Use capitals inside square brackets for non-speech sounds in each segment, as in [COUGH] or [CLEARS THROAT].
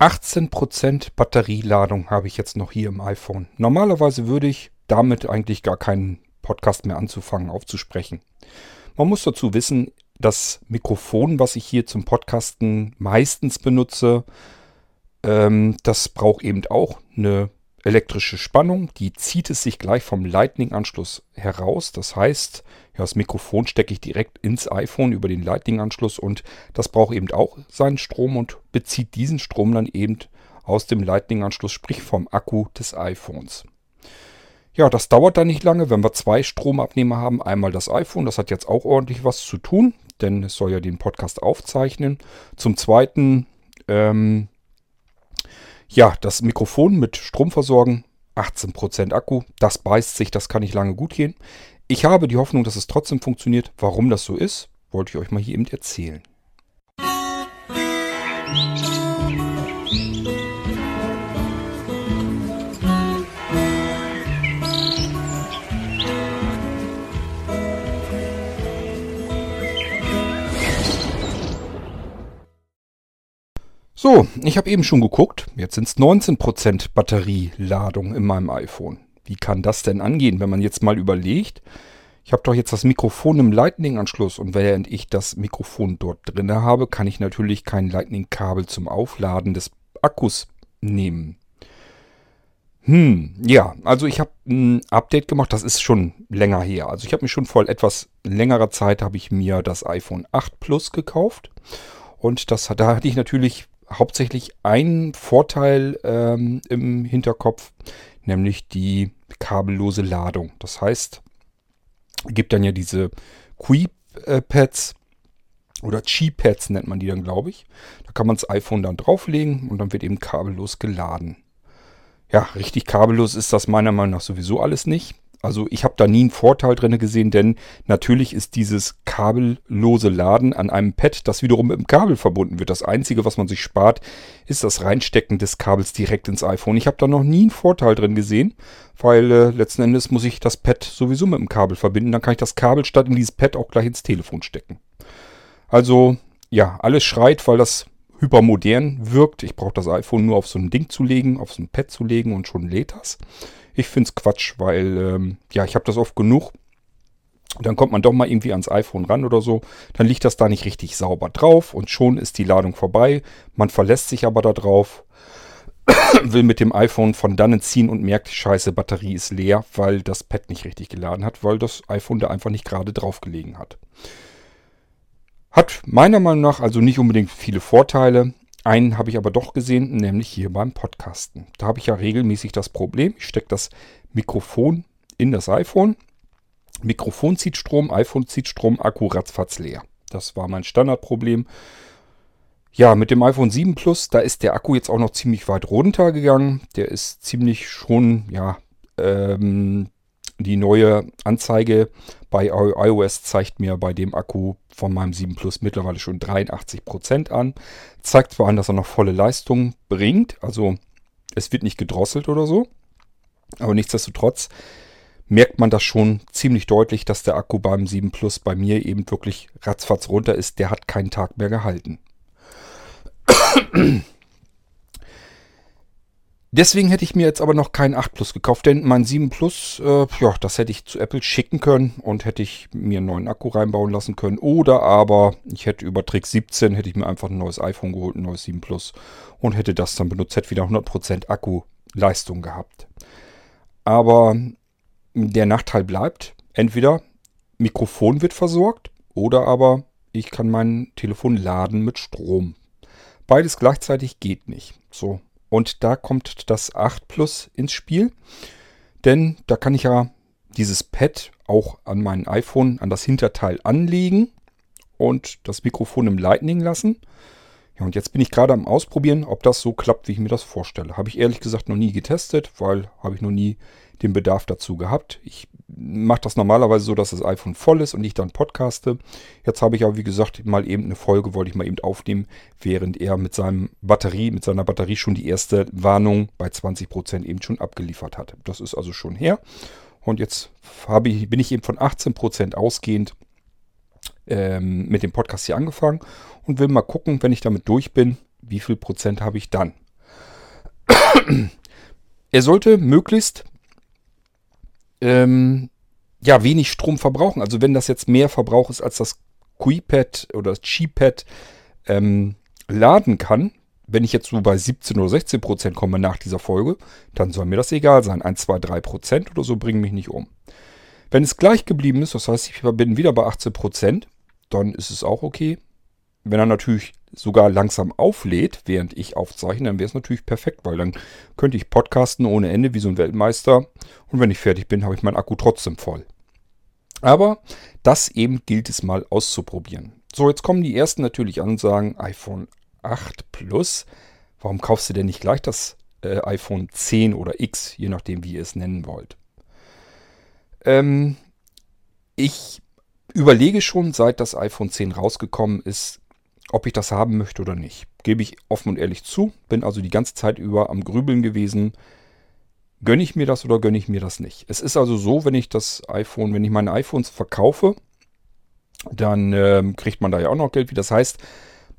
18% Batterieladung habe ich jetzt noch hier im iPhone. Normalerweise würde ich damit eigentlich gar keinen Podcast mehr anzufangen aufzusprechen. Man muss dazu wissen, das Mikrofon, was ich hier zum Podcasten meistens benutze, ähm, das braucht eben auch eine elektrische Spannung. Die zieht es sich gleich vom Lightning-Anschluss heraus. Das heißt, das Mikrofon stecke ich direkt ins iPhone über den Lightning-Anschluss und das braucht eben auch seinen Strom und bezieht diesen Strom dann eben aus dem Lightning-Anschluss, sprich vom Akku des iPhones. Ja, das dauert dann nicht lange, wenn wir zwei Stromabnehmer haben. Einmal das iPhone, das hat jetzt auch ordentlich was zu tun, denn es soll ja den Podcast aufzeichnen. Zum Zweiten ähm, ja, das Mikrofon mit Strom versorgen, 18% Akku, das beißt sich, das kann nicht lange gut gehen. Ich habe die Hoffnung, dass es trotzdem funktioniert. Warum das so ist, wollte ich euch mal hier eben erzählen. Musik So, ich habe eben schon geguckt. Jetzt sind es 19% Batterieladung in meinem iPhone. Wie kann das denn angehen, wenn man jetzt mal überlegt, ich habe doch jetzt das Mikrofon im Lightning-Anschluss und während ich das Mikrofon dort drin habe, kann ich natürlich kein Lightning-Kabel zum Aufladen des Akkus nehmen. Hm, ja, also ich habe ein Update gemacht, das ist schon länger her. Also ich habe mir schon vor etwas längerer Zeit habe ich mir das iPhone 8 Plus gekauft und das da hatte ich natürlich hauptsächlich einen Vorteil ähm, im Hinterkopf, nämlich die kabellose Ladung. Das heißt, gibt dann ja diese Qi-Pads oder Qi-Pads nennt man die dann, glaube ich. Da kann man das iPhone dann drauflegen und dann wird eben kabellos geladen. Ja, richtig kabellos ist das meiner Meinung nach sowieso alles nicht. Also ich habe da nie einen Vorteil drin gesehen, denn natürlich ist dieses kabellose Laden an einem Pad, das wiederum mit dem Kabel verbunden wird. Das Einzige, was man sich spart, ist das Reinstecken des Kabels direkt ins iPhone. Ich habe da noch nie einen Vorteil drin gesehen, weil äh, letzten Endes muss ich das Pad sowieso mit dem Kabel verbinden. Dann kann ich das Kabel statt in dieses Pad auch gleich ins Telefon stecken. Also ja, alles schreit, weil das hypermodern wirkt. Ich brauche das iPhone nur auf so ein Ding zu legen, auf so ein Pad zu legen und schon lädt das. Ich finde es Quatsch, weil ähm, ja, ich habe das oft genug. Dann kommt man doch mal irgendwie ans iPhone ran oder so. Dann liegt das da nicht richtig sauber drauf und schon ist die Ladung vorbei. Man verlässt sich aber da drauf, [COUGHS] will mit dem iPhone von dannen ziehen und merkt, scheiße, Batterie ist leer, weil das Pad nicht richtig geladen hat, weil das iPhone da einfach nicht gerade drauf gelegen hat. Hat meiner Meinung nach also nicht unbedingt viele Vorteile. Einen habe ich aber doch gesehen, nämlich hier beim Podcasten. Da habe ich ja regelmäßig das Problem, ich stecke das Mikrofon in das iPhone. Mikrofon zieht Strom, iPhone zieht Strom, Akku ratzfatz leer. Das war mein Standardproblem. Ja, mit dem iPhone 7 Plus, da ist der Akku jetzt auch noch ziemlich weit runtergegangen. Der ist ziemlich schon, ja, ähm, die neue Anzeige bei iOS zeigt mir bei dem Akku von meinem 7 Plus mittlerweile schon 83% an. Zeigt zwar an, dass er noch volle Leistung bringt, also es wird nicht gedrosselt oder so, aber nichtsdestotrotz merkt man das schon ziemlich deutlich, dass der Akku beim 7 Plus bei mir eben wirklich ratzfatz runter ist. Der hat keinen Tag mehr gehalten. Deswegen hätte ich mir jetzt aber noch keinen 8 Plus gekauft, denn mein 7 Plus, äh, ja, das hätte ich zu Apple schicken können und hätte ich mir einen neuen Akku reinbauen lassen können. Oder aber ich hätte über Trick 17, hätte ich mir einfach ein neues iPhone geholt, ein neues 7 Plus und hätte das dann benutzt, hätte wieder 100% Akkuleistung gehabt. Aber der Nachteil bleibt, entweder Mikrofon wird versorgt oder aber ich kann mein Telefon laden mit Strom. Beides gleichzeitig geht nicht. So, und da kommt das 8 Plus ins Spiel. Denn da kann ich ja dieses Pad auch an mein iPhone, an das Hinterteil anlegen und das Mikrofon im Lightning lassen. Ja, und jetzt bin ich gerade am Ausprobieren, ob das so klappt, wie ich mir das vorstelle. Habe ich ehrlich gesagt noch nie getestet, weil habe ich noch nie den Bedarf dazu gehabt. Ich mache das normalerweise so, dass das iPhone voll ist und ich dann podcaste. Jetzt habe ich aber, wie gesagt, mal eben eine Folge, wollte ich mal eben aufnehmen, während er mit seinem Batterie, mit seiner Batterie schon die erste Warnung bei 20% eben schon abgeliefert hat. Das ist also schon her. Und jetzt ich, bin ich eben von 18% ausgehend ähm, mit dem Podcast hier angefangen und will mal gucken, wenn ich damit durch bin, wie viel Prozent habe ich dann. [CLEARS THROAT] er sollte möglichst ähm, ja, wenig Strom verbrauchen. Also wenn das jetzt mehr Verbrauch ist, als das QiPad oder das G-Pad ähm, laden kann, wenn ich jetzt so bei 17 oder 16 Prozent komme nach dieser Folge, dann soll mir das egal sein. 1, 2, 3 Prozent oder so bringen mich nicht um. Wenn es gleich geblieben ist, das heißt, ich bin wieder bei 18 Prozent, dann ist es auch okay. Wenn er natürlich sogar langsam auflädt, während ich aufzeichne, dann wäre es natürlich perfekt, weil dann könnte ich podcasten ohne Ende wie so ein Weltmeister und wenn ich fertig bin, habe ich meinen Akku trotzdem voll. Aber das eben gilt es mal auszuprobieren. So, jetzt kommen die ersten natürlich an und sagen, iPhone 8 Plus, warum kaufst du denn nicht gleich das äh, iPhone 10 oder X, je nachdem, wie ihr es nennen wollt? Ähm, ich überlege schon, seit das iPhone 10 rausgekommen ist, ob ich das haben möchte oder nicht. Gebe ich offen und ehrlich zu. Bin also die ganze Zeit über am Grübeln gewesen. Gönne ich mir das oder gönne ich mir das nicht? Es ist also so, wenn ich das iPhone, wenn ich meine iPhones verkaufe, dann äh, kriegt man da ja auch noch Geld. Wie das heißt,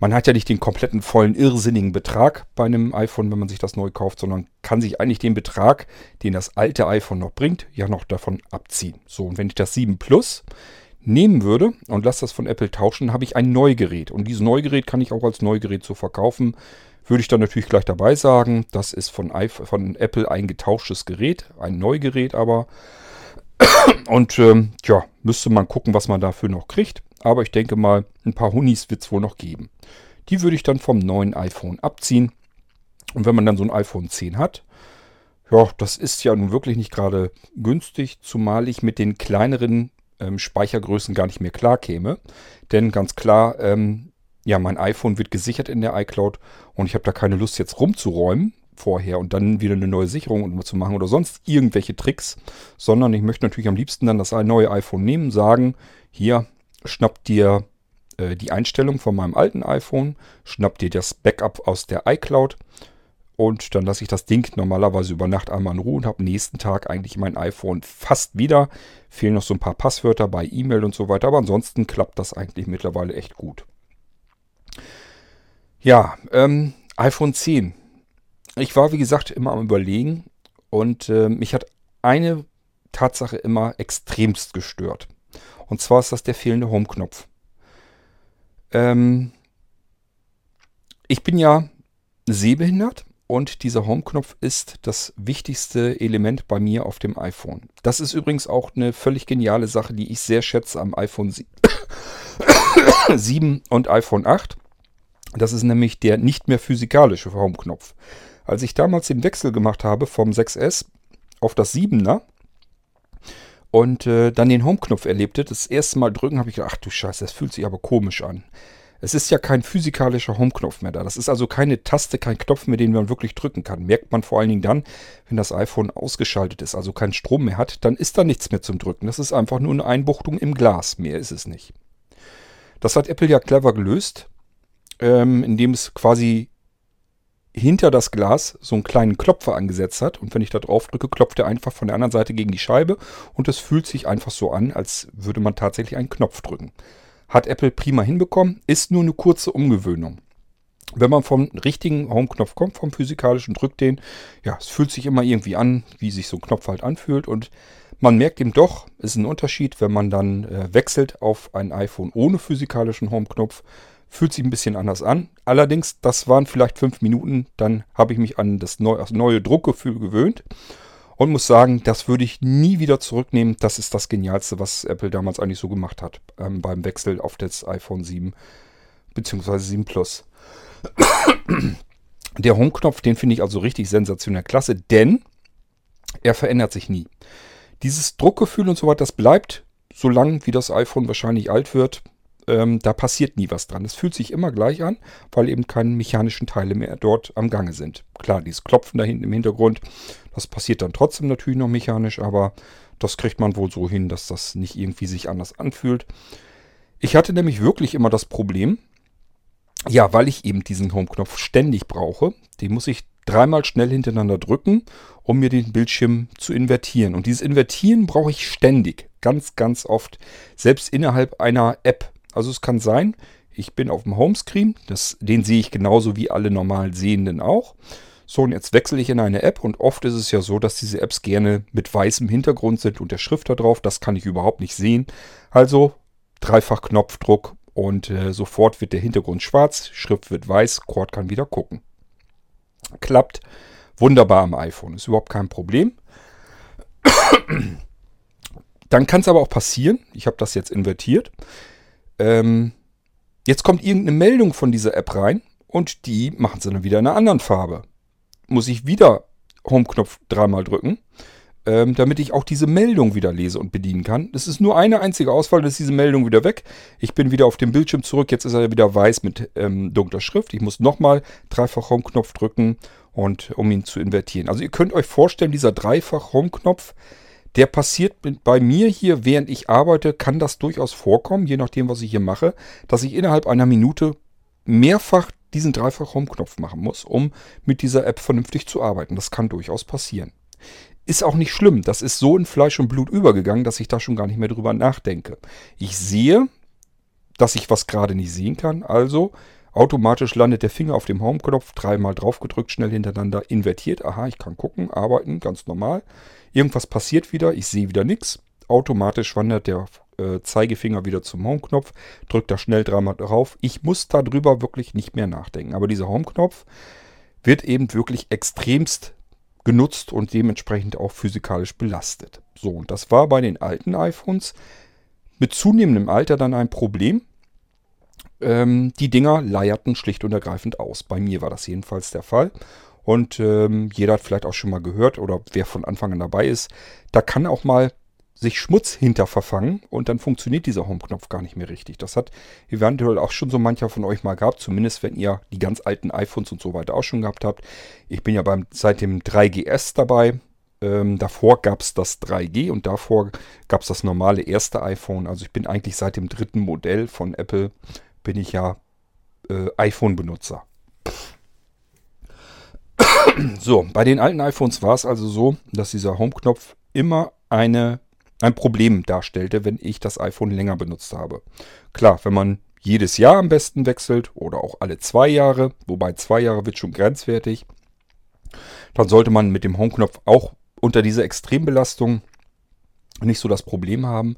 man hat ja nicht den kompletten vollen irrsinnigen Betrag bei einem iPhone, wenn man sich das neu kauft, sondern kann sich eigentlich den Betrag, den das alte iPhone noch bringt, ja noch davon abziehen. So, und wenn ich das 7 Plus nehmen würde und lasse das von Apple tauschen, habe ich ein Neugerät. Und dieses Neugerät kann ich auch als Neugerät so verkaufen. Würde ich dann natürlich gleich dabei sagen, das ist von, von Apple ein getauschtes Gerät, ein Neugerät aber. [COUGHS] Und ähm, ja, müsste man gucken, was man dafür noch kriegt. Aber ich denke mal, ein paar Hunis wird es wohl noch geben. Die würde ich dann vom neuen iPhone abziehen. Und wenn man dann so ein iPhone 10 hat, ja, das ist ja nun wirklich nicht gerade günstig, zumal ich mit den kleineren ähm, Speichergrößen gar nicht mehr klar käme. Denn ganz klar, ähm, ja, mein iPhone wird gesichert in der iCloud und ich habe da keine Lust jetzt rumzuräumen vorher und dann wieder eine neue Sicherung zu machen oder sonst irgendwelche Tricks, sondern ich möchte natürlich am liebsten dann das neue iPhone nehmen, sagen, hier, schnapp dir äh, die Einstellung von meinem alten iPhone, schnapp dir das Backup aus der iCloud und dann lasse ich das Ding normalerweise über Nacht einmal in Ruhe und habe nächsten Tag eigentlich mein iPhone fast wieder. Fehlen noch so ein paar Passwörter bei E-Mail und so weiter, aber ansonsten klappt das eigentlich mittlerweile echt gut. Ja, ähm, iPhone 10. Ich war, wie gesagt, immer am Überlegen und äh, mich hat eine Tatsache immer extremst gestört. Und zwar ist das der fehlende Home-Knopf. Ähm, ich bin ja sehbehindert und dieser Home-Knopf ist das wichtigste Element bei mir auf dem iPhone. Das ist übrigens auch eine völlig geniale Sache, die ich sehr schätze am iPhone 7 [COUGHS] und iPhone 8. Das ist nämlich der nicht mehr physikalische Home-Knopf. Als ich damals den Wechsel gemacht habe vom 6S auf das 7er, und äh, dann den Home-Knopf erlebte, das erste Mal drücken, habe ich gedacht, ach du Scheiße, das fühlt sich aber komisch an. Es ist ja kein physikalischer Home-Knopf mehr da. Das ist also keine Taste, kein Knopf mehr, den man wirklich drücken kann. Merkt man vor allen Dingen dann, wenn das iPhone ausgeschaltet ist, also keinen Strom mehr hat, dann ist da nichts mehr zum Drücken. Das ist einfach nur eine Einbuchtung im Glas. Mehr ist es nicht. Das hat Apple ja clever gelöst, ähm, indem es quasi hinter das Glas so einen kleinen Klopfer angesetzt hat. Und wenn ich da drauf drücke, klopft er einfach von der anderen Seite gegen die Scheibe. Und es fühlt sich einfach so an, als würde man tatsächlich einen Knopf drücken. Hat Apple prima hinbekommen, ist nur eine kurze Umgewöhnung. Wenn man vom richtigen Home-Knopf kommt, vom physikalischen, drückt den, ja, es fühlt sich immer irgendwie an, wie sich so ein Knopf halt anfühlt. Und man merkt eben doch, es ist ein Unterschied, wenn man dann äh, wechselt auf ein iPhone ohne physikalischen Home-Knopf Fühlt sich ein bisschen anders an. Allerdings, das waren vielleicht fünf Minuten. Dann habe ich mich an das neue, neue Druckgefühl gewöhnt. Und muss sagen, das würde ich nie wieder zurücknehmen. Das ist das Genialste, was Apple damals eigentlich so gemacht hat. Ähm, beim Wechsel auf das iPhone 7 bzw. 7 Plus. [COUGHS] Der Home-Knopf, den finde ich also richtig sensationell klasse, denn er verändert sich nie. Dieses Druckgefühl und so weiter, das bleibt, solange wie das iPhone wahrscheinlich alt wird ähm, da passiert nie was dran. Es fühlt sich immer gleich an, weil eben keine mechanischen Teile mehr dort am Gange sind. Klar, dieses Klopfen da hinten im Hintergrund, das passiert dann trotzdem natürlich noch mechanisch, aber das kriegt man wohl so hin, dass das nicht irgendwie sich anders anfühlt. Ich hatte nämlich wirklich immer das Problem, ja, weil ich eben diesen Home-Knopf ständig brauche. Den muss ich dreimal schnell hintereinander drücken, um mir den Bildschirm zu invertieren. Und dieses Invertieren brauche ich ständig, ganz, ganz oft, selbst innerhalb einer App. Also es kann sein, ich bin auf dem Homescreen, das, den sehe ich genauso wie alle normal Sehenden auch. So, und jetzt wechsle ich in eine App und oft ist es ja so, dass diese Apps gerne mit weißem Hintergrund sind und der Schrift da drauf. Das kann ich überhaupt nicht sehen. Also dreifach Knopfdruck und äh, sofort wird der Hintergrund schwarz, Schrift wird weiß, Cord kann wieder gucken. Klappt wunderbar am iPhone, ist überhaupt kein Problem. Dann kann es aber auch passieren, ich habe das jetzt invertiert, ähm, jetzt kommt irgendeine Meldung von dieser App rein und die machen sie dann wieder in einer anderen Farbe muss ich wieder Home-Knopf dreimal drücken, ähm, damit ich auch diese Meldung wieder lese und bedienen kann. Das ist nur eine einzige Auswahl, dann ist diese Meldung wieder weg. Ich bin wieder auf dem Bildschirm zurück, jetzt ist er wieder weiß mit ähm, dunkler Schrift. Ich muss nochmal dreifach Home-Knopf drücken, und um ihn zu invertieren. Also ihr könnt euch vorstellen, dieser dreifach Home-Knopf, der passiert bei mir hier, während ich arbeite, kann das durchaus vorkommen, je nachdem, was ich hier mache, dass ich innerhalb einer Minute mehrfach diesen dreifach Home-Knopf machen muss, um mit dieser App vernünftig zu arbeiten. Das kann durchaus passieren. Ist auch nicht schlimm. Das ist so in Fleisch und Blut übergegangen, dass ich da schon gar nicht mehr drüber nachdenke. Ich sehe, dass ich was gerade nicht sehen kann. Also automatisch landet der Finger auf dem Home-Knopf, dreimal draufgedrückt, schnell hintereinander, invertiert. Aha, ich kann gucken, arbeiten, ganz normal. Irgendwas passiert wieder, ich sehe wieder nichts. Automatisch wandert der äh, Zeigefinger wieder zum Home-Knopf, drückt da schnell dreimal drauf. Ich muss darüber wirklich nicht mehr nachdenken. Aber dieser Home-Knopf wird eben wirklich extremst genutzt und dementsprechend auch physikalisch belastet. So, und das war bei den alten iPhones mit zunehmendem Alter dann ein Problem. Ähm, die Dinger leierten schlicht und ergreifend aus. Bei mir war das jedenfalls der Fall. Und ähm, jeder hat vielleicht auch schon mal gehört oder wer von Anfang an dabei ist, da kann auch mal sich Schmutz hinter verfangen und dann funktioniert dieser Home-Knopf gar nicht mehr richtig. Das hat eventuell auch schon so mancher von euch mal gehabt, zumindest wenn ihr die ganz alten iPhones und so weiter auch schon gehabt habt. Ich bin ja beim, seit dem 3GS dabei. Ähm, davor gab es das 3G und davor gab es das normale erste iPhone. Also ich bin eigentlich seit dem dritten Modell von Apple, bin ich ja äh, iPhone-Benutzer. [CLEARS THROAT] So, bei den alten iPhones war es also so, dass dieser Home-Knopf immer eine ein Problem darstellte, wenn ich das iPhone länger benutzt habe. Klar, wenn man jedes Jahr am besten wechselt oder auch alle zwei Jahre, wobei zwei Jahre wird schon grenzwertig, dann sollte man mit dem Home-Knopf auch unter dieser Extrembelastung nicht so das Problem haben.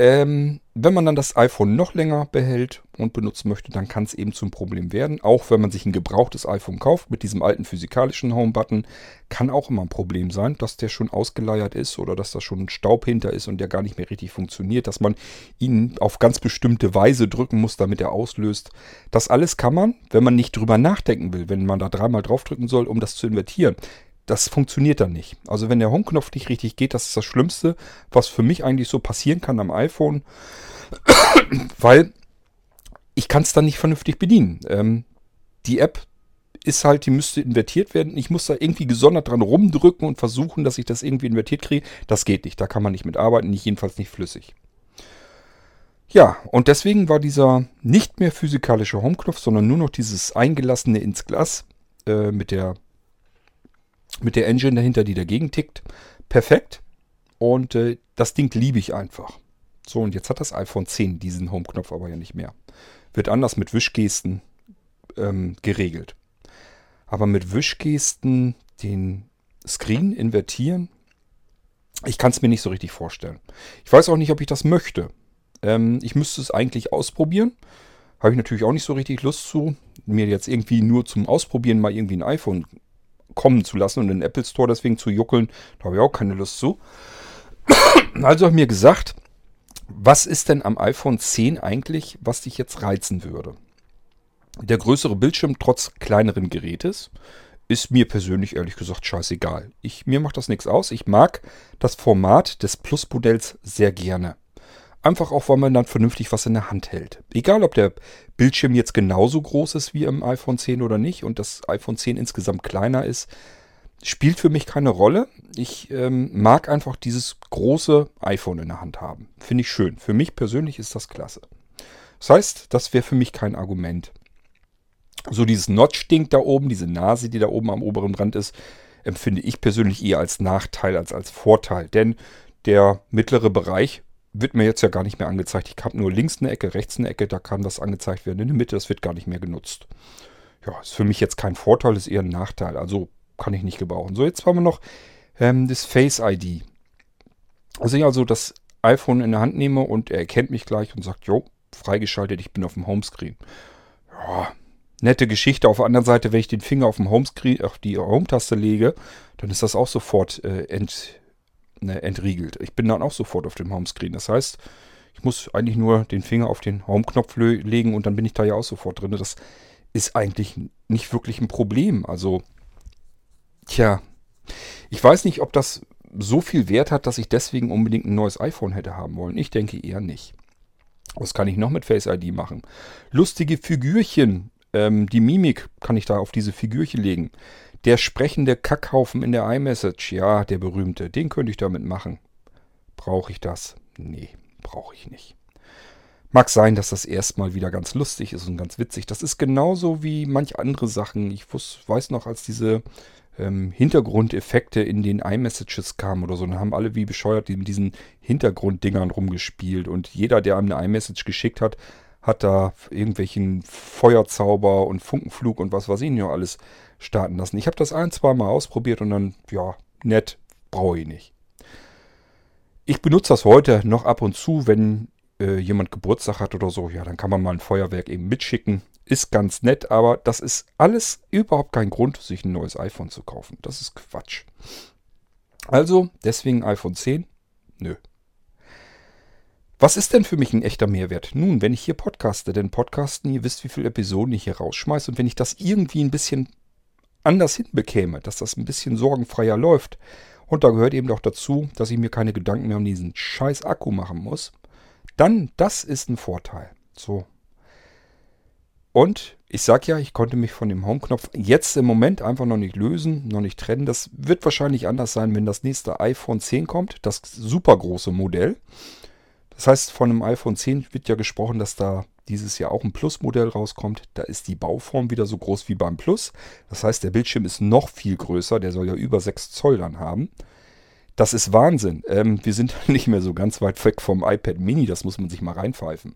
Ähm, wenn man dann das iPhone noch länger behält und benutzen möchte, dann kann es eben zum Problem werden. Auch wenn man sich ein gebrauchtes iPhone kauft mit diesem alten physikalischen Home-Button, kann auch immer ein Problem sein, dass der schon ausgeleiert ist oder dass da schon Staub hinter ist und der gar nicht mehr richtig funktioniert, dass man ihn auf ganz bestimmte Weise drücken muss, damit er auslöst. Das alles kann man, wenn man nicht drüber nachdenken will, wenn man da dreimal draufdrücken soll, um das zu invertieren das funktioniert dann nicht. Also wenn der Home-Knopf nicht richtig geht, das ist das Schlimmste, was für mich eigentlich so passieren kann am iPhone, [COUGHS] weil ich kann es dann nicht vernünftig bedienen. Ähm, die App ist halt, die müsste invertiert werden. Ich muss da irgendwie gesondert dran rumdrücken und versuchen, dass ich das irgendwie invertiert kriege. Das geht nicht, da kann man nicht mitarbeiten, nicht jedenfalls nicht flüssig. Ja, und deswegen war dieser nicht mehr physikalische Home-Knopf, sondern nur noch dieses eingelassene ins Glas äh, mit der mit der Engine dahinter, die dagegen tickt. Perfekt. Und äh, das Ding liebe ich einfach. So, und jetzt hat das iPhone 10 diesen Home-Knopf aber ja nicht mehr. Wird anders mit Wischgesten ähm, geregelt. Aber mit Wischgesten den Screen invertieren, ich kann es mir nicht so richtig vorstellen. Ich weiß auch nicht, ob ich das möchte. Ähm, ich müsste es eigentlich ausprobieren. Habe ich natürlich auch nicht so richtig Lust zu. Mir jetzt irgendwie nur zum Ausprobieren mal irgendwie ein iPhone kommen zu lassen und in den Apple Store deswegen zu juckeln, da habe ich auch keine Lust zu. [CLEARS THROAT] Also habe ich mir gesagt, was ist denn am iPhone 10 eigentlich, was dich jetzt reizen würde? Der größere Bildschirm trotz kleineren Gerätes ist mir persönlich ehrlich gesagt scheißegal. Ich, mir macht das nichts aus. Ich mag das Format des Plus-Modells sehr gerne. Einfach auch, weil man dann vernünftig was in der Hand hält. Egal, ob der Bildschirm jetzt genauso groß ist wie im iPhone 10 oder nicht und das iPhone 10 insgesamt kleiner ist, spielt für mich keine Rolle. Ich ähm, mag einfach dieses große iPhone in der Hand haben. Finde ich schön. Für mich persönlich ist das klasse. Das heißt, das wäre für mich kein Argument. So dieses Notch-Ding da oben, diese Nase, die da oben am oberen Rand ist, empfinde ich persönlich eher als Nachteil als als Vorteil. Denn der mittlere Bereich wird mir jetzt ja gar nicht mehr angezeigt. Ich habe nur links eine Ecke, rechts eine Ecke, da kann was angezeigt werden. In der Mitte, das wird gar nicht mehr genutzt. ja, ist für mich jetzt kein Vorteil, ist eher ein Nachteil. Also kann ich nicht gebrauchen. So, jetzt haben wir noch ähm, das Face ID. Also ich also das iPhone in der Hand nehme und er erkennt mich gleich und sagt, jo, freigeschaltet, ich bin auf dem Homescreen. Ja, nette Geschichte. Auf der anderen Seite, wenn ich den Finger auf, dem Homescreen, auf die Home-Taste lege, dann ist das auch sofort äh, ent, ne, entriegelt. Ich bin dann auch sofort auf dem Homescreen. Das heißt, ich muss eigentlich nur den Finger auf den Home-Knopf legen und dann bin ich da ja auch sofort drin. Das ist eigentlich nicht wirklich ein Problem. Also, tja, ich weiß nicht, ob das so viel Wert hat, dass ich deswegen unbedingt ein neues iPhone hätte haben wollen. Ich denke eher nicht. Was kann ich noch mit Face ID machen? Lustige Figürchen. Ähm, die Mimik kann ich da auf diese Figürchen legen. Der sprechende Kackhaufen in der iMessage. Ja, der berühmte. Den könnte ich damit machen. Brauche ich das? Nee, brauche ich nicht. Mag sein, dass das erstmal wieder ganz lustig ist und ganz witzig. Das ist genauso wie manch andere Sachen. Ich weiß noch, als diese ähm, Hintergrundeffekte in den iMessages kamen oder so. Dann haben alle wie bescheuert mit diesen Hintergrunddingern rumgespielt. Und jeder, der einem eine iMessage geschickt hat, hat da irgendwelchen Feuerzauber und Funkenflug und was weiß ich noch alles starten lassen. Ich habe das ein, zwei Mal ausprobiert und dann, ja, nett, brauche ich nicht. Ich benutze das heute noch ab und zu, wenn äh, jemand Geburtstag hat oder so. Ja, dann kann man mal ein Feuerwerk eben mitschicken ist ganz nett, aber das ist alles überhaupt kein Grund, sich ein neues iPhone zu kaufen. Das ist Quatsch. Also, deswegen iPhone 10? Nö. Was ist denn für mich ein echter Mehrwert? Nun, wenn ich hier podcaste, denn podcasten, ihr wisst, wie viele Episoden ich hier rausschmeiße und wenn ich das irgendwie ein bisschen anders hinbekäme, dass das ein bisschen sorgenfreier läuft, und da gehört eben auch dazu, dass ich mir keine Gedanken mehr um diesen scheiß Akku machen muss, dann, das ist ein Vorteil. So, und ich sag ja, ich konnte mich von dem Home-Knopf jetzt im Moment einfach noch nicht lösen, noch nicht trennen. Das wird wahrscheinlich anders sein, wenn das nächste iPhone 10 kommt, das super große Modell. Das heißt, von einem iPhone 10 wird ja gesprochen, dass da dieses Jahr auch ein Plus-Modell rauskommt. Da ist die Bauform wieder so groß wie beim Plus. Das heißt, der Bildschirm ist noch viel größer. Der soll ja über 6 Zoll dann haben. Das ist Wahnsinn. Ähm, wir sind [LAUGHS] nicht mehr so ganz weit weg vom iPad Mini. Das muss man sich mal reinpfeifen.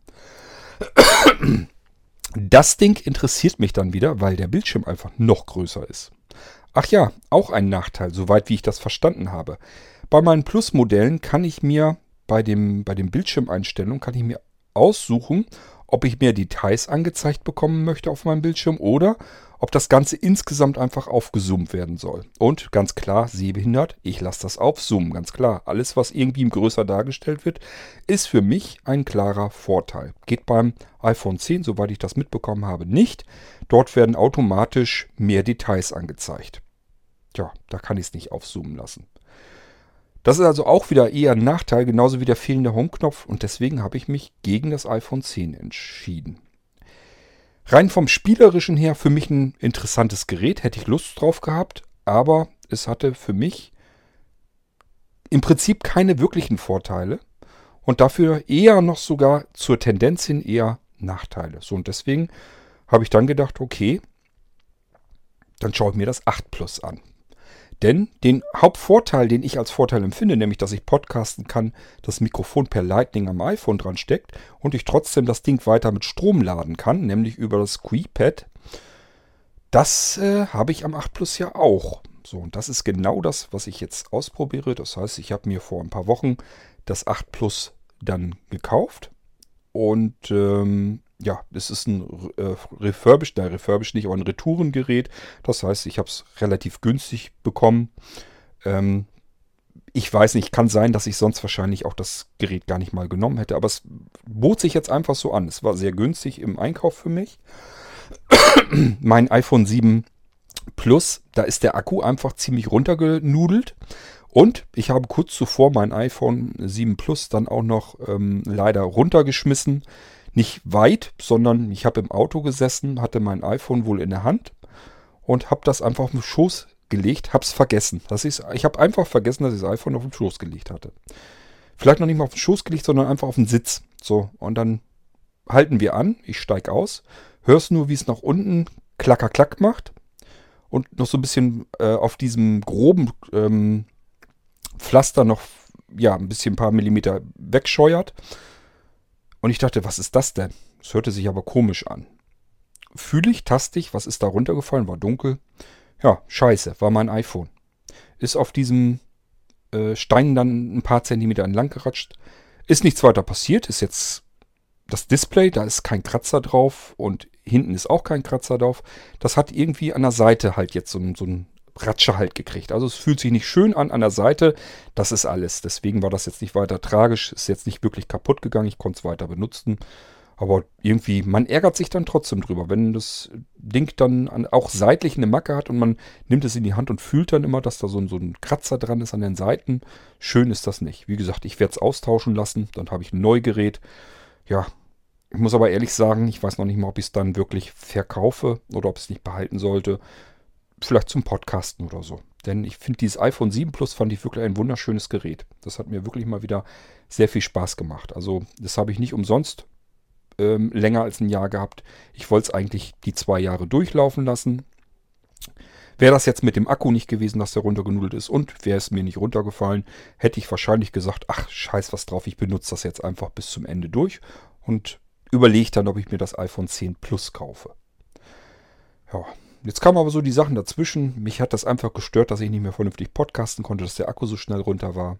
Das Ding interessiert mich dann wieder, weil der Bildschirm einfach noch größer ist. Ach ja, auch ein Nachteil, soweit wie ich das verstanden habe. Bei meinen Plus-Modellen kann ich mir bei dem, bei den Bildschirmeinstellungen kann ich mir aussuchen, ob ich mehr Details angezeigt bekommen möchte auf meinem Bildschirm oder ob das Ganze insgesamt einfach aufgezoomt werden soll. Und ganz klar, sehbehindert, ich lasse das aufzoomen, ganz klar. Alles, was irgendwie größer dargestellt wird, ist für mich ein klarer Vorteil. Geht beim iPhone 10, soweit ich das mitbekommen habe, nicht. Dort werden automatisch mehr Details angezeigt. Tja, da kann ich es nicht aufzoomen lassen. Das ist also auch wieder eher ein Nachteil, genauso wie der fehlende Home-Knopf und deswegen habe ich mich gegen das iPhone 10 entschieden. Rein vom spielerischen her für mich ein interessantes Gerät, hätte ich Lust drauf gehabt, aber es hatte für mich im Prinzip keine wirklichen Vorteile und dafür eher noch sogar zur Tendenz hin eher Nachteile. So und deswegen habe ich dann gedacht, okay, dann schaue ich mir das 8 Plus an. Denn den Hauptvorteil, den ich als Vorteil empfinde, nämlich dass ich podcasten kann, das Mikrofon per Lightning am iPhone dran steckt und ich trotzdem das Ding weiter mit Strom laden kann, nämlich über das QuiPad, das äh, habe ich am 8 Plus ja auch. So, und das ist genau das, was ich jetzt ausprobiere. Das heißt, ich habe mir vor ein paar Wochen das 8 Plus dann gekauft und ähm, ja, das ist ein äh, refurbished, nein, refurbished nicht, aber ein Retourengerät. Das heißt, ich habe es relativ günstig bekommen. Ähm, ich weiß nicht, kann sein, dass ich sonst wahrscheinlich auch das Gerät gar nicht mal genommen hätte, aber es bot sich jetzt einfach so an. Es war sehr günstig im Einkauf für mich. [COUGHS] mein iPhone 7 Plus, da ist der Akku einfach ziemlich runtergenudelt. Und ich habe kurz zuvor mein iPhone 7 Plus dann auch noch ähm, leider runtergeschmissen nicht weit, sondern ich habe im Auto gesessen, hatte mein iPhone wohl in der Hand und habe das einfach auf den Schoß gelegt, habe es vergessen. Das ist, ich habe einfach vergessen, dass ich das iPhone auf den Schoß gelegt hatte. Vielleicht noch nicht mal auf den Schoß gelegt, sondern einfach auf den Sitz. So, und dann halten wir an, ich steige aus, hörst nur, wie es nach unten klacker klack macht und noch so ein bisschen äh, auf diesem groben ähm, Pflaster noch ja, ein bisschen ein paar Millimeter wegscheuert. Und ich dachte, was ist das denn? Es hörte sich aber komisch an. fühle ich, taste ich, was ist da runtergefallen, war dunkel. Ja, scheiße, war mein iPhone. Ist auf diesem äh, Stein dann ein paar Zentimeter entlang geratscht. Ist nichts weiter passiert, ist jetzt das Display, da ist kein Kratzer drauf und hinten ist auch kein Kratzer drauf. Das hat irgendwie an der Seite halt jetzt so, so ein Ratsche halt gekriegt. Also es fühlt sich nicht schön an an der Seite. Das ist alles. Deswegen war das jetzt nicht weiter tragisch. Ist jetzt nicht wirklich kaputt gegangen. Ich konnte es weiter benutzen. Aber irgendwie, man ärgert sich dann trotzdem drüber. Wenn das Ding dann auch seitlich eine Macke hat und man nimmt es in die Hand und fühlt dann immer, dass da so ein, so ein Kratzer dran ist an den Seiten. Schön ist das nicht. Wie gesagt, ich werde es austauschen lassen. Dann habe ich ein Neugerät. Ja, ich muss aber ehrlich sagen, ich weiß noch nicht mal, ob ich es dann wirklich verkaufe oder ob es nicht behalten sollte. Vielleicht zum Podcasten oder so. Denn ich finde dieses iPhone 7 Plus fand ich wirklich ein wunderschönes Gerät. Das hat mir wirklich mal wieder sehr viel Spaß gemacht. Also das habe ich nicht umsonst ähm, länger als ein Jahr gehabt. Ich wollte es eigentlich die zwei Jahre durchlaufen lassen. Wäre das jetzt mit dem Akku nicht gewesen, dass der runtergenudelt ist und wäre es mir nicht runtergefallen, hätte ich wahrscheinlich gesagt, ach scheiß was drauf, ich benutze das jetzt einfach bis zum Ende durch und überlege dann, ob ich mir das iPhone 10 Plus kaufe. Ja, jetzt kamen aber so die Sachen dazwischen. Mich hat das einfach gestört, dass ich nicht mehr vernünftig podcasten konnte, dass der Akku so schnell runter war.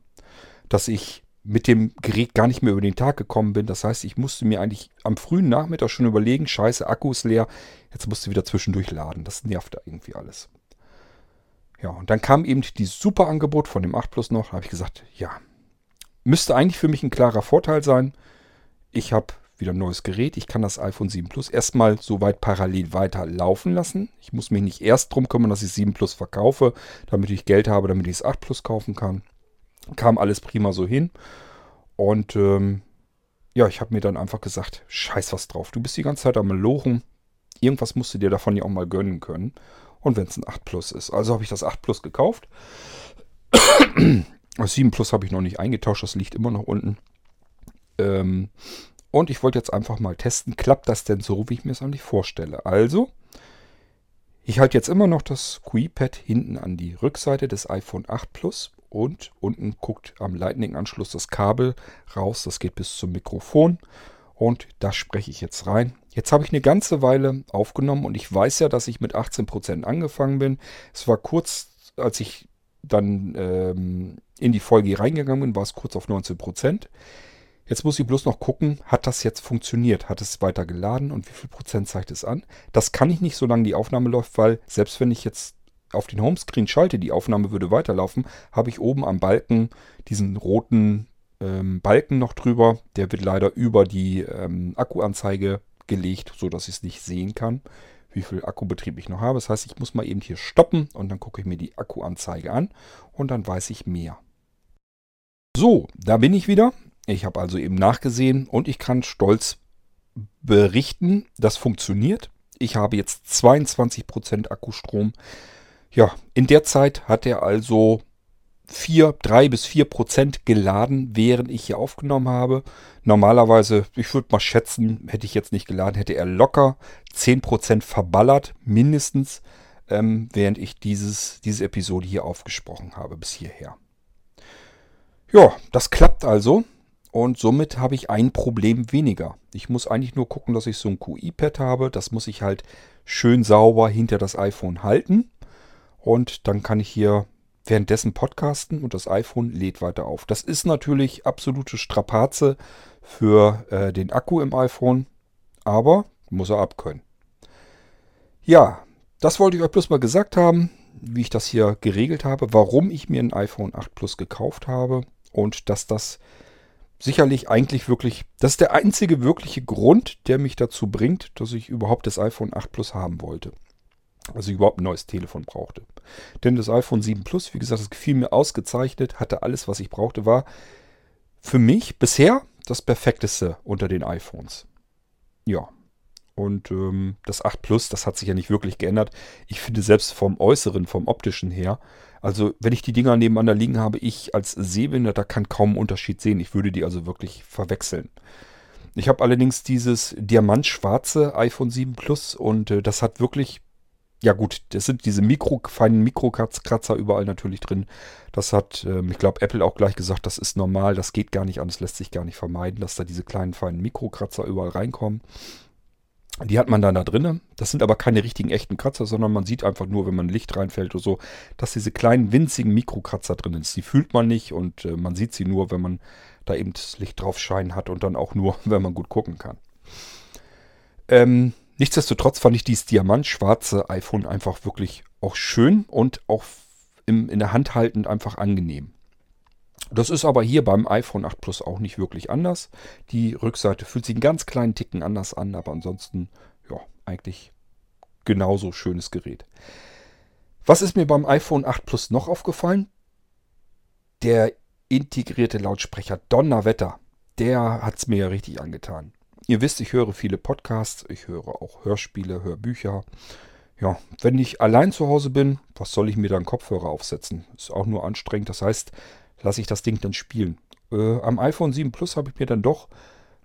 Dass ich mit dem Gerät gar nicht mehr über den Tag gekommen bin. Das heißt, ich musste mir eigentlich am frühen Nachmittag schon überlegen, scheiße, Akku ist leer, jetzt musst du wieder zwischendurch laden. Das nervt da irgendwie alles. Ja, und dann kam eben dieses super Angebot von dem 8 Plus noch. Da habe ich gesagt, ja, müsste eigentlich für mich ein klarer Vorteil sein. Ich habe wieder ein neues Gerät. Ich kann das iPhone 7 Plus erstmal soweit parallel weiter laufen lassen. Ich muss mich nicht erst darum kümmern, dass ich 7 Plus verkaufe, damit ich Geld habe, damit ich das 8 Plus kaufen kann. Kam alles prima so hin. Und ähm, ja, ich habe mir dann einfach gesagt, scheiß was drauf. Du bist die ganze Zeit am Lochen. Irgendwas musst du dir davon ja auch mal gönnen können. Und wenn es ein 8 Plus ist. Also habe ich das 8 Plus gekauft. [COUGHS] Das 7 Plus habe ich noch nicht eingetauscht. Das liegt immer noch unten. Ähm, und ich wollte jetzt einfach mal testen, klappt das denn so, wie ich mir es eigentlich vorstelle. Also, ich halte jetzt immer noch das QI-Pad hinten an die Rückseite des iPhone 8 Plus und unten guckt am Lightning-Anschluss das Kabel raus. Das geht bis zum Mikrofon und da spreche ich jetzt rein. Jetzt habe ich eine ganze Weile aufgenommen und ich weiß ja, dass ich mit 18% angefangen bin. Es war kurz, als ich dann ähm, in die Folge reingegangen bin, war es kurz auf 19%. Jetzt muss ich bloß noch gucken, hat das jetzt funktioniert? Hat es weiter geladen und wie viel Prozent zeigt es an? Das kann ich nicht, solange die Aufnahme läuft, weil selbst wenn ich jetzt auf den Homescreen schalte, die Aufnahme würde weiterlaufen, habe ich oben am Balken diesen roten ähm, Balken noch drüber. Der wird leider über die ähm, Akkuanzeige gelegt, sodass ich es nicht sehen kann, wie viel Akkubetrieb ich noch habe. Das heißt, ich muss mal eben hier stoppen und dann gucke ich mir die Akkuanzeige an und dann weiß ich mehr. So, da bin ich wieder. Ich habe also eben nachgesehen und ich kann stolz berichten, das funktioniert. Ich habe jetzt 22% Akkustrom. Ja, in der Zeit hat er also 4, 3 bis 4 Prozent geladen, während ich hier aufgenommen habe. Normalerweise, ich würde mal schätzen, hätte ich jetzt nicht geladen, hätte er locker 10 Prozent verballert, mindestens, ähm, während ich dieses, diese Episode hier aufgesprochen habe, bis hierher. Ja, das klappt also. Und somit habe ich ein Problem weniger. Ich muss eigentlich nur gucken, dass ich so ein QI-Pad habe. Das muss ich halt schön sauber hinter das iPhone halten. Und dann kann ich hier währenddessen podcasten und das iPhone lädt weiter auf. Das ist natürlich absolute Strapaze für äh, den Akku im iPhone, aber muss er abkönnen. Ja, das wollte ich euch bloß mal gesagt haben, wie ich das hier geregelt habe, warum ich mir ein iPhone 8 Plus gekauft habe und dass das sicherlich eigentlich wirklich, das ist der einzige wirkliche Grund, der mich dazu bringt, dass ich überhaupt das iPhone 8 Plus haben wollte. Also ich überhaupt ein neues Telefon brauchte. Denn das iPhone 7 Plus, wie gesagt, das gefiel mir ausgezeichnet, hatte alles, was ich brauchte, war für mich bisher das perfekteste unter den iPhones. Ja. Und ähm, das 8 Plus, das hat sich ja nicht wirklich geändert. Ich finde selbst vom Äußeren, vom Optischen her, also wenn ich die Dinger nebeneinander liegen habe, ich als Sehbehinderter kann kaum einen Unterschied sehen. Ich würde die also wirklich verwechseln. Ich habe allerdings dieses diamantschwarze iPhone 7 Plus und äh, das hat wirklich, ja gut, das sind diese Mikro, feinen Mikrokratzer überall natürlich drin. Das hat, ähm, ich glaube, Apple auch gleich gesagt, das ist normal, das geht gar nicht an, das lässt sich gar nicht vermeiden, dass da diese kleinen feinen Mikrokratzer überall reinkommen. Die hat man dann da drinnen. Das sind aber keine richtigen echten Kratzer, sondern man sieht einfach nur, wenn man Licht reinfällt oder so, dass diese kleinen winzigen Mikrokratzer drin sind. Die fühlt man nicht und äh, man sieht sie nur, wenn man da eben das Licht drauf scheinen hat und dann auch nur, [LAUGHS] wenn man gut gucken kann. Ähm, nichtsdestotrotz fand ich dieses diamantschwarze iPhone einfach wirklich auch schön und auch im, in der Hand haltend einfach angenehm. Das ist aber hier beim iPhone 8 Plus auch nicht wirklich anders. Die Rückseite fühlt sich einen ganz kleinen Ticken anders an, aber ansonsten, ja, eigentlich genauso schönes Gerät. Was ist mir beim iPhone 8 Plus noch aufgefallen? Der integrierte Lautsprecher Donnerwetter, der hat es mir ja richtig angetan. Ihr wisst, ich höre viele Podcasts, ich höre auch Hörspiele, Hörbücher. Ja, wenn ich allein zu Hause bin, was soll ich mir dann Kopfhörer aufsetzen? Ist auch nur anstrengend. Das heißt, lasse ich das Ding dann spielen. Äh, am iPhone 7 Plus habe ich mir dann doch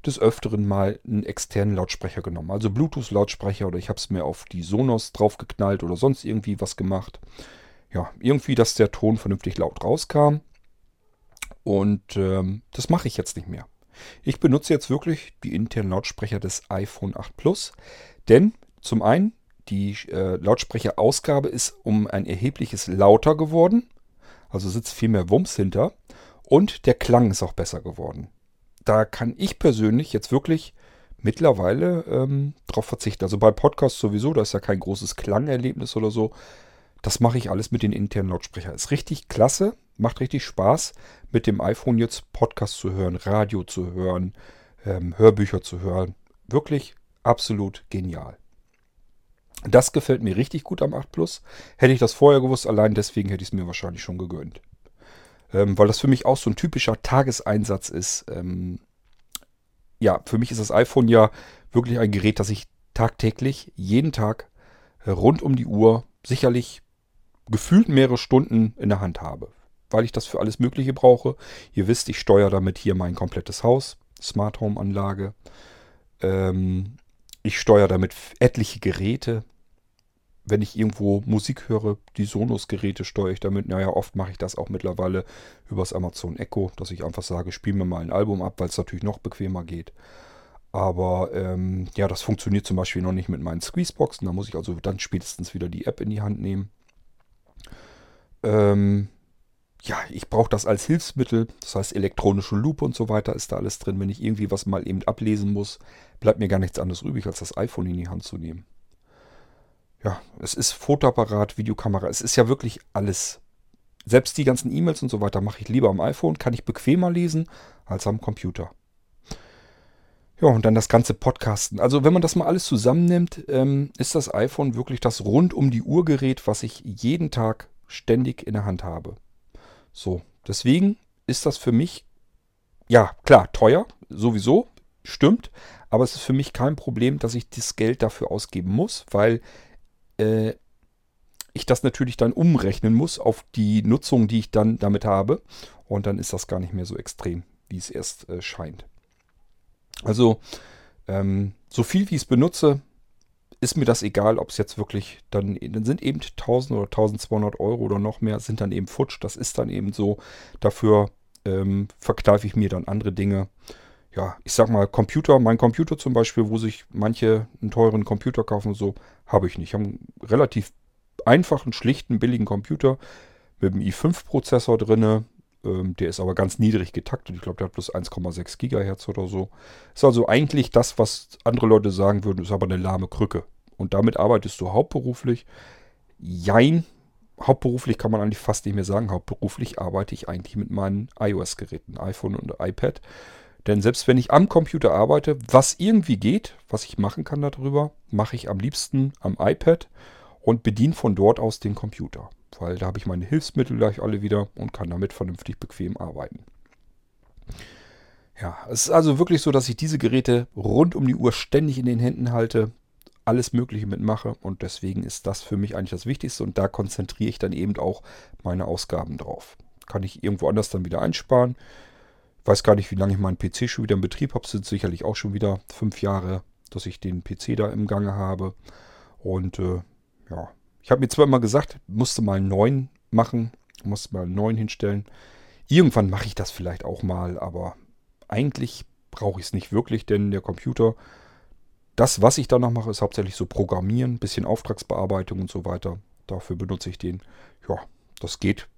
des Öfteren mal einen externen Lautsprecher genommen. Also Bluetooth-Lautsprecher oder ich habe es mir auf die Sonos draufgeknallt oder sonst irgendwie was gemacht. Ja, irgendwie, dass der Ton vernünftig laut rauskam. Und ähm, das mache ich jetzt nicht mehr. Ich benutze jetzt wirklich die internen Lautsprecher des iPhone 8 Plus. Denn zum einen, die äh, Lautsprecherausgabe ist um ein erhebliches lauter geworden. Also sitzt viel mehr Wumms hinter. Und der Klang ist auch besser geworden. Da kann ich persönlich jetzt wirklich mittlerweile ähm, drauf verzichten. Also bei Podcasts sowieso, da ist ja kein großes Klangerlebnis oder so. Das mache ich alles mit den internen Lautsprechern. Ist richtig klasse, macht richtig Spaß, mit dem iPhone jetzt Podcasts zu hören, Radio zu hören, ähm, Hörbücher zu hören. Wirklich absolut genial. Das gefällt mir richtig gut am 8 Plus. Hätte ich das vorher gewusst, allein deswegen hätte ich es mir wahrscheinlich schon gegönnt. Ähm, weil das für mich auch so ein typischer Tageseinsatz ist. Ähm, ja, für mich ist das iPhone ja wirklich ein Gerät, das ich tagtäglich, jeden Tag, äh, rund um die Uhr, sicherlich gefühlt mehrere Stunden in der Hand habe. Weil ich das für alles Mögliche brauche. Ihr wisst, ich steuere damit hier mein komplettes Haus. Smart Home Anlage. Ähm, ich steuere damit etliche Geräte. Wenn ich irgendwo Musik höre, die Sonos-Geräte steuere ich damit. Naja, oft mache ich das auch mittlerweile übers Amazon Echo, dass ich einfach sage, spiel mir mal ein Album ab, weil es natürlich noch bequemer geht. Aber ähm, ja, das funktioniert zum Beispiel noch nicht mit meinen Squeezeboxen. Da muss ich also dann spätestens wieder die App in die Hand nehmen. Ähm, ja, ich brauche das als Hilfsmittel. Das heißt, elektronische Lupe und so weiter ist da alles drin. Wenn ich irgendwie was mal eben ablesen muss, bleibt mir gar nichts anderes übrig, als das iPhone in die Hand zu nehmen. Ja, es ist Fotoapparat, Videokamera. Es ist ja wirklich alles. Selbst die ganzen E-Mails und so weiter mache ich lieber am iPhone. Kann ich bequemer lesen als am Computer. Ja, und dann das ganze Podcasten. Also wenn man das mal alles zusammennimmt, ähm, ist das iPhone wirklich das rund um die Uhr Gerät, was ich jeden Tag ständig in der Hand habe. So, deswegen ist das für mich, ja, klar, teuer, sowieso, stimmt, aber es ist für mich kein Problem, dass ich das Geld dafür ausgeben muss, weil äh, ich das natürlich dann umrechnen muss auf die Nutzung, die ich dann damit habe. Und dann ist das gar nicht mehr so extrem, wie es erst äh, scheint. Also, ähm, so viel wie ich es benutze, ist mir das egal, ob es jetzt wirklich dann, dann sind eben 1000 oder 1200 Euro oder noch mehr, sind dann eben futsch. Das ist dann eben so. Dafür ähm, verkneife ich mir dann andere Dinge. Ja, ich sag mal, Computer, mein Computer zum Beispiel, wo sich manche einen teuren Computer kaufen, so habe ich nicht. Ich habe einen relativ einfachen, schlichten, billigen Computer mit einem i5-Prozessor drin. Ähm, der ist aber ganz niedrig getaktet. Ich glaube, der hat bloß 1,6 Gigahertz oder so. Ist also eigentlich das, was andere Leute sagen würden, ist aber eine lahme Krücke. Und damit arbeitest du hauptberuflich. Jein. Hauptberuflich kann man eigentlich fast nicht mehr sagen. Hauptberuflich arbeite ich eigentlich mit meinen iOS-Geräten, iPhone und iPad. Denn selbst wenn ich am Computer arbeite, was irgendwie geht, was ich machen kann darüber, mache ich am liebsten am iPad und bediene von dort aus den Computer weil da habe ich meine Hilfsmittel gleich alle wieder und kann damit vernünftig bequem arbeiten. Ja, es ist also wirklich so, dass ich diese Geräte rund um die Uhr ständig in den Händen halte, alles Mögliche mitmache und deswegen ist das für mich eigentlich das Wichtigste und da konzentriere ich dann eben auch meine Ausgaben drauf. Kann ich irgendwo anders dann wieder einsparen. Weiß gar nicht, wie lange ich meinen PC schon wieder in Betrieb habe. Es sind sicherlich auch schon wieder fünf Jahre, dass ich den PC da im Gange habe. Und äh, ja, ich habe mir zwar immer gesagt, musste mal einen neuen machen, musste mal einen neuen hinstellen. Irgendwann mache ich das vielleicht auch mal, aber eigentlich brauche ich es nicht wirklich, denn der Computer, das, was ich da noch mache, ist hauptsächlich so Programmieren, bisschen Auftragsbearbeitung und so weiter. Dafür benutze ich den. Ja, das geht.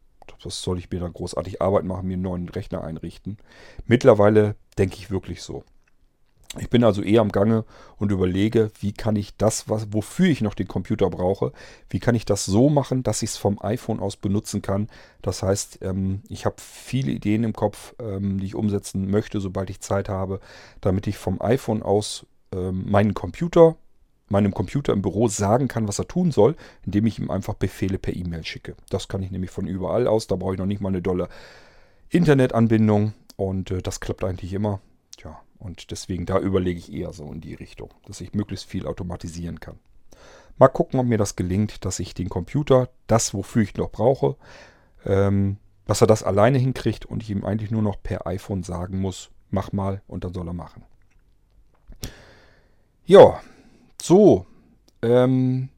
Was soll ich mir da großartig Arbeit machen, mir einen neuen Rechner einrichten? Mittlerweile denke ich wirklich so. Ich bin also eher am Gange und überlege, wie kann ich das, was, wofür ich noch den Computer brauche, wie kann ich das so machen, dass ich es vom iPhone aus benutzen kann. Das heißt, ähm, ich habe viele Ideen im Kopf, ähm, die ich umsetzen möchte, sobald ich Zeit habe, damit ich vom iPhone aus ähm, meinen Computer, meinem Computer im Büro sagen kann, was er tun soll, indem ich ihm einfach Befehle per E-Mail schicke. Das kann ich nämlich von überall aus. Da brauche ich noch nicht mal eine dolle Internetanbindung und äh, das klappt eigentlich immer. Tja, und deswegen da überlege ich eher so in die Richtung, dass ich möglichst viel automatisieren kann. Mal gucken, ob mir das gelingt, dass ich den Computer, das wofür ich noch brauche, ähm, dass er das alleine hinkriegt und ich ihm eigentlich nur noch per iPhone sagen muss, mach mal und dann soll er machen. Ja, so. Ähm,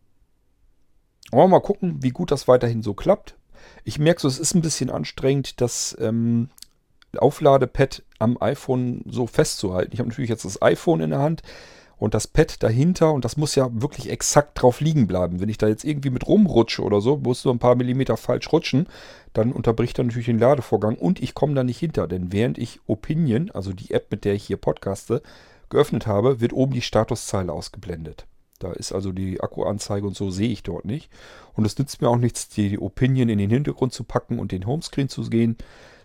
wollen wir mal gucken, wie gut das weiterhin so klappt. Ich merke so, es ist ein bisschen anstrengend, das ähm, Aufladepad am iPhone so festzuhalten. Ich habe natürlich jetzt das iPhone in der Hand und das Pad dahinter und das muss ja wirklich exakt drauf liegen bleiben. Wenn ich da jetzt irgendwie mit rumrutsche oder so, muss nur ein paar Millimeter falsch rutschen, dann unterbricht er natürlich den Ladevorgang und ich komme da nicht hinter. Denn während ich Opinion, also die App, mit der ich hier podcaste, geöffnet habe, wird oben die Statuszeile ausgeblendet. Da ist also die Akkuanzeige und so sehe ich dort nicht. Und es nützt mir auch nichts, die Opinion in den Hintergrund zu packen und den Homescreen zu gehen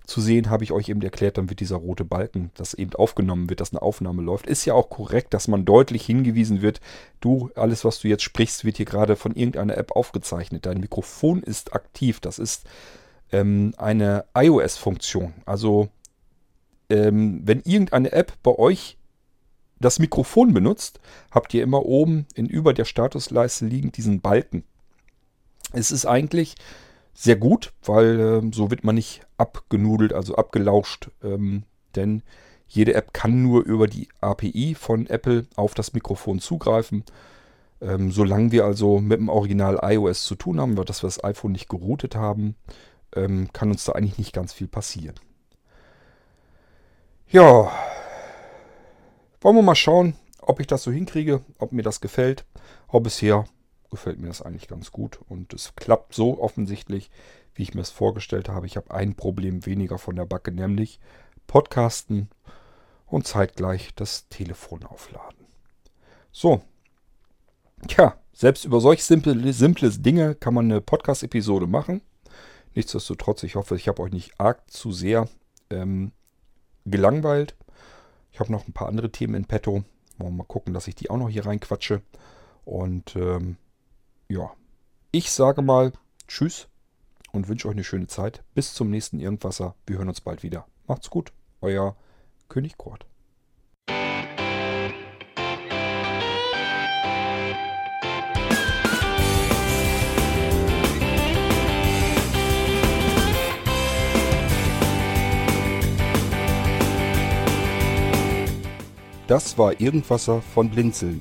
zu sehen, habe ich euch eben erklärt, dann wird dieser rote Balken, das eben aufgenommen wird, dass eine Aufnahme läuft. Ist ja auch korrekt, dass man deutlich hingewiesen wird, du, alles, was du jetzt sprichst, wird hier gerade von irgendeiner App aufgezeichnet. Dein Mikrofon ist aktiv. Das ist ähm, eine iOS-Funktion. Also, ähm, wenn irgendeine App bei euch das Mikrofon benutzt, habt ihr immer oben in über der Statusleiste liegend diesen Balken. Es ist eigentlich sehr gut, weil äh, so wird man nicht abgenudelt, also abgelauscht. Ähm, denn jede App kann nur über die API von Apple auf das Mikrofon zugreifen. Ähm, solange wir also mit dem Original iOS zu tun haben, dass wir das iPhone nicht geroutet haben, ähm, kann uns da eigentlich nicht ganz viel passieren. Ja, wollen wir mal schauen, ob ich das so hinkriege, ob mir das gefällt. Auch bisher gefällt mir das eigentlich ganz gut und es klappt so offensichtlich, wie ich mir es vorgestellt habe. Ich habe ein Problem weniger von der Backe, nämlich Podcasten und zeitgleich das Telefon aufladen. So. Tja, selbst über solch simple, simple Dinge kann man eine Podcast-Episode machen. Nichtsdestotrotz, ich hoffe, ich habe euch nicht arg zu sehr ähm, gelangweilt. Ich habe noch ein paar andere Themen in petto. Wollen wir mal gucken, dass ich die auch noch hier reinquatsche. Und ähm, ja, ich sage mal Tschüss und wünsche euch eine schöne Zeit. Bis zum nächsten Irgendwasser. Wir hören uns bald wieder. Macht's gut. Euer König Kurt. Das war Irgendwasser von Blinzeln.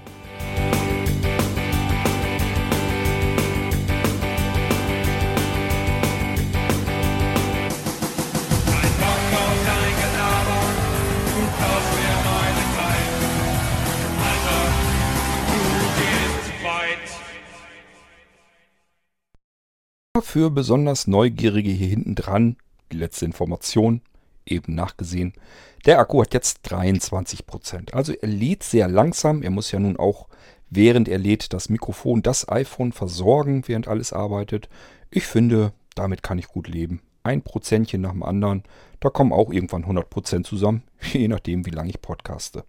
Für besonders Neugierige hier hinten dran, die letzte Information, eben nachgesehen. Der Akku hat jetzt 23%. Also er lädt sehr langsam. Er muss ja nun auch, während er lädt, das Mikrofon, das iPhone versorgen, während alles arbeitet. Ich finde, damit kann ich gut leben. Ein Prozentchen nach dem anderen. Da kommen auch irgendwann 100% zusammen, [LAUGHS] je nachdem, wie lange ich podcaste.